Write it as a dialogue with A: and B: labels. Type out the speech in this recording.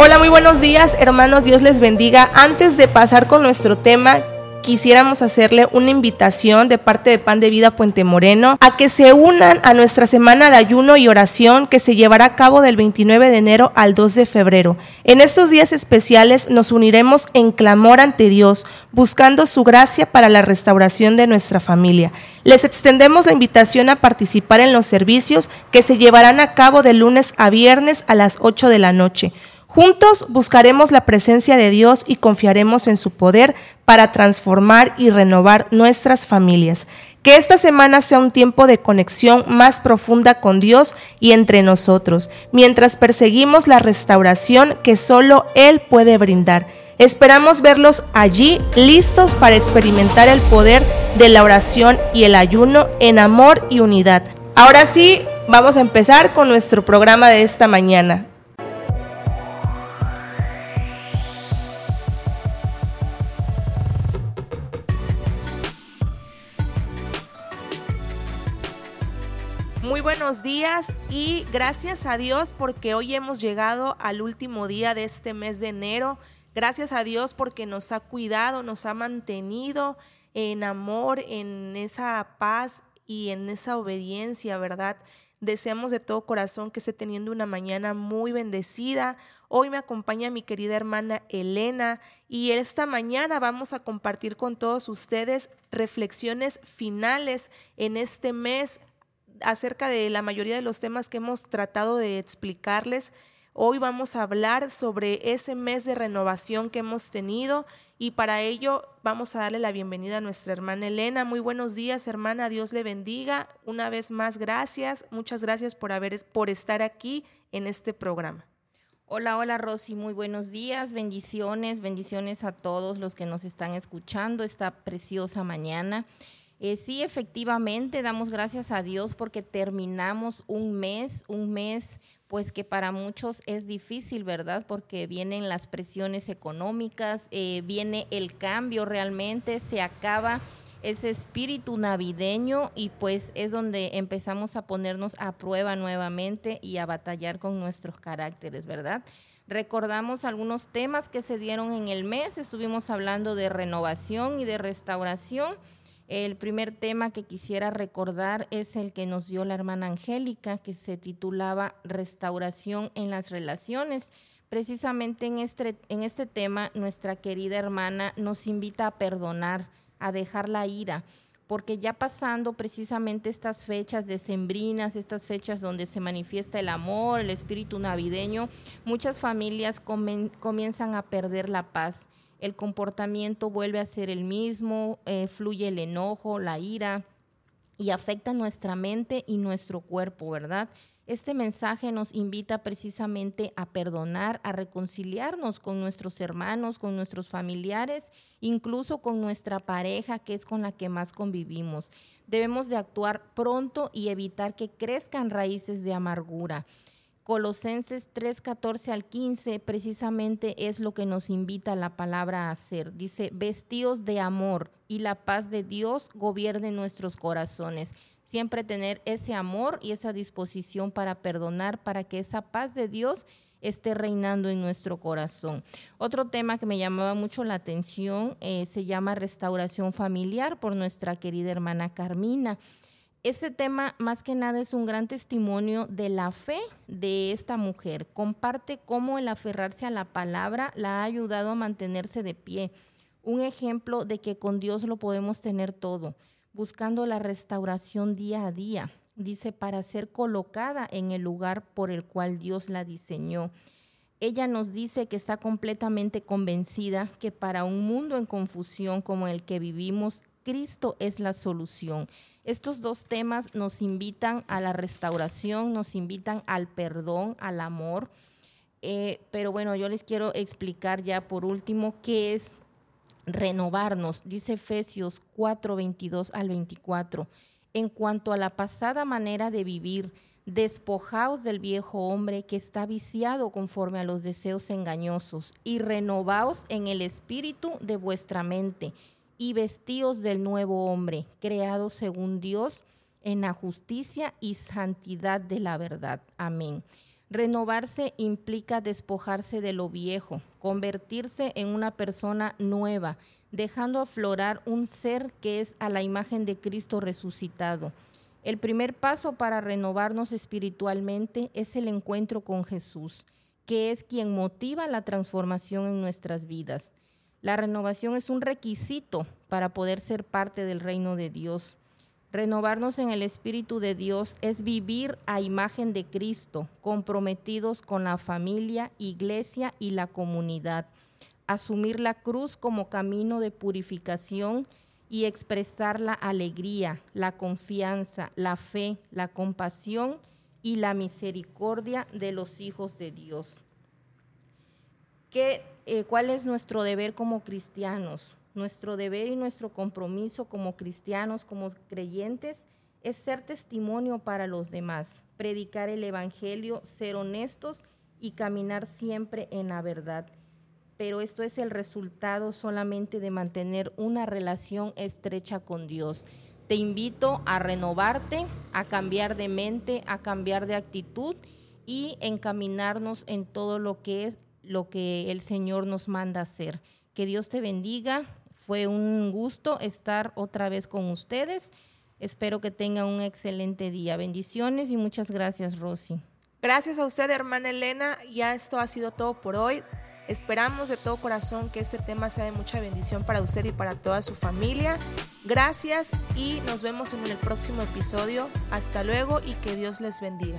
A: Hola, muy buenos días, hermanos. Dios les bendiga. Antes de pasar con nuestro tema, quisiéramos hacerle una invitación de parte de Pan de Vida Puente Moreno a que se unan a nuestra semana de ayuno y oración que se llevará a cabo del 29 de enero al 2 de febrero. En estos días especiales nos uniremos en clamor ante Dios, buscando su gracia para la restauración de nuestra familia. Les extendemos la invitación a participar en los servicios que se llevarán a cabo de lunes a viernes a las 8 de la noche. Juntos buscaremos la presencia de Dios y confiaremos en su poder para transformar y renovar nuestras familias. Que esta semana sea un tiempo de conexión más profunda con Dios y entre nosotros, mientras perseguimos la restauración que solo Él puede brindar. Esperamos verlos allí listos para experimentar el poder de la oración y el ayuno en amor y unidad. Ahora sí, vamos a empezar con nuestro programa de esta mañana. Buenos días y gracias a Dios porque hoy hemos llegado al último día de este mes de enero. Gracias a Dios porque nos ha cuidado, nos ha mantenido en amor, en esa paz y en esa obediencia, ¿verdad? Deseamos de todo corazón que esté teniendo una mañana muy bendecida. Hoy me acompaña mi querida hermana Elena y esta mañana vamos a compartir con todos ustedes reflexiones finales en este mes acerca de la mayoría de los temas que hemos tratado de explicarles. Hoy vamos a hablar sobre ese mes de renovación que hemos tenido y para ello vamos a darle la bienvenida a nuestra hermana Elena. Muy buenos días, hermana. Dios le bendiga. Una vez más, gracias. Muchas gracias por haber por estar aquí en este programa.
B: Hola, hola Rosy, muy buenos días, bendiciones, bendiciones a todos los que nos están escuchando esta preciosa mañana. Eh, sí, efectivamente, damos gracias a Dios porque terminamos un mes, un mes pues que para muchos es difícil, ¿verdad? Porque vienen las presiones económicas, eh, viene el cambio realmente, se acaba ese espíritu navideño y pues es donde empezamos a ponernos a prueba nuevamente y a batallar con nuestros caracteres, ¿verdad? Recordamos algunos temas que se dieron en el mes, estuvimos hablando de renovación y de restauración el primer tema que quisiera recordar es el que nos dio la hermana Angélica, que se titulaba Restauración en las Relaciones. Precisamente en este, en este tema, nuestra querida hermana nos invita a perdonar, a dejar la ira, porque ya pasando precisamente estas fechas decembrinas, estas fechas donde se manifiesta el amor, el espíritu navideño, muchas familias comienzan a perder la paz el comportamiento vuelve a ser el mismo, eh, fluye el enojo, la ira y afecta nuestra mente y nuestro cuerpo, ¿verdad? Este mensaje nos invita precisamente a perdonar, a reconciliarnos con nuestros hermanos, con nuestros familiares, incluso con nuestra pareja, que es con la que más convivimos. Debemos de actuar pronto y evitar que crezcan raíces de amargura. Colosenses 3, 14 al 15 precisamente es lo que nos invita la palabra a hacer. Dice, vestidos de amor y la paz de Dios gobierne nuestros corazones. Siempre tener ese amor y esa disposición para perdonar, para que esa paz de Dios esté reinando en nuestro corazón. Otro tema que me llamaba mucho la atención eh, se llama restauración familiar por nuestra querida hermana Carmina. Este tema más que nada es un gran testimonio de la fe de esta mujer. Comparte cómo el aferrarse a la palabra la ha ayudado a mantenerse de pie. Un ejemplo de que con Dios lo podemos tener todo, buscando la restauración día a día. Dice, para ser colocada en el lugar por el cual Dios la diseñó. Ella nos dice que está completamente convencida que para un mundo en confusión como el que vivimos, Cristo es la solución estos dos temas nos invitan a la restauración, nos invitan al perdón, al amor. Eh, pero bueno, yo les quiero explicar ya por último qué es renovarnos. Dice Efesios 4, 22 al 24. En cuanto a la pasada manera de vivir, despojaos del viejo hombre que está viciado conforme a los deseos engañosos y renovaos en el espíritu de vuestra mente y vestidos del nuevo hombre, creado según Dios en la justicia y santidad de la verdad. Amén. Renovarse implica despojarse de lo viejo, convertirse en una persona nueva, dejando aflorar un ser que es a la imagen de Cristo resucitado. El primer paso para renovarnos espiritualmente es el encuentro con Jesús, que es quien motiva la transformación en nuestras vidas. La renovación es un requisito para poder ser parte del reino de Dios. Renovarnos en el Espíritu de Dios es vivir a imagen de Cristo, comprometidos con la familia, iglesia y la comunidad. Asumir la cruz como camino de purificación y expresar la alegría, la confianza, la fe, la compasión y la misericordia de los hijos de Dios. ¿Qué, eh, ¿Cuál es nuestro deber como cristianos? Nuestro deber y nuestro compromiso como cristianos, como creyentes, es ser testimonio para los demás, predicar el Evangelio, ser honestos y caminar siempre en la verdad. Pero esto es el resultado solamente de mantener una relación estrecha con Dios. Te invito a renovarte, a cambiar de mente, a cambiar de actitud y encaminarnos en todo lo que es lo que el Señor nos manda hacer. Que Dios te bendiga fue un gusto estar otra vez con ustedes. Espero que tengan un excelente día. Bendiciones y muchas gracias, Rosy.
A: Gracias a usted, hermana Elena. Ya esto ha sido todo por hoy. Esperamos de todo corazón que este tema sea de mucha bendición para usted y para toda su familia. Gracias y nos vemos en el próximo episodio. Hasta luego y que Dios les bendiga.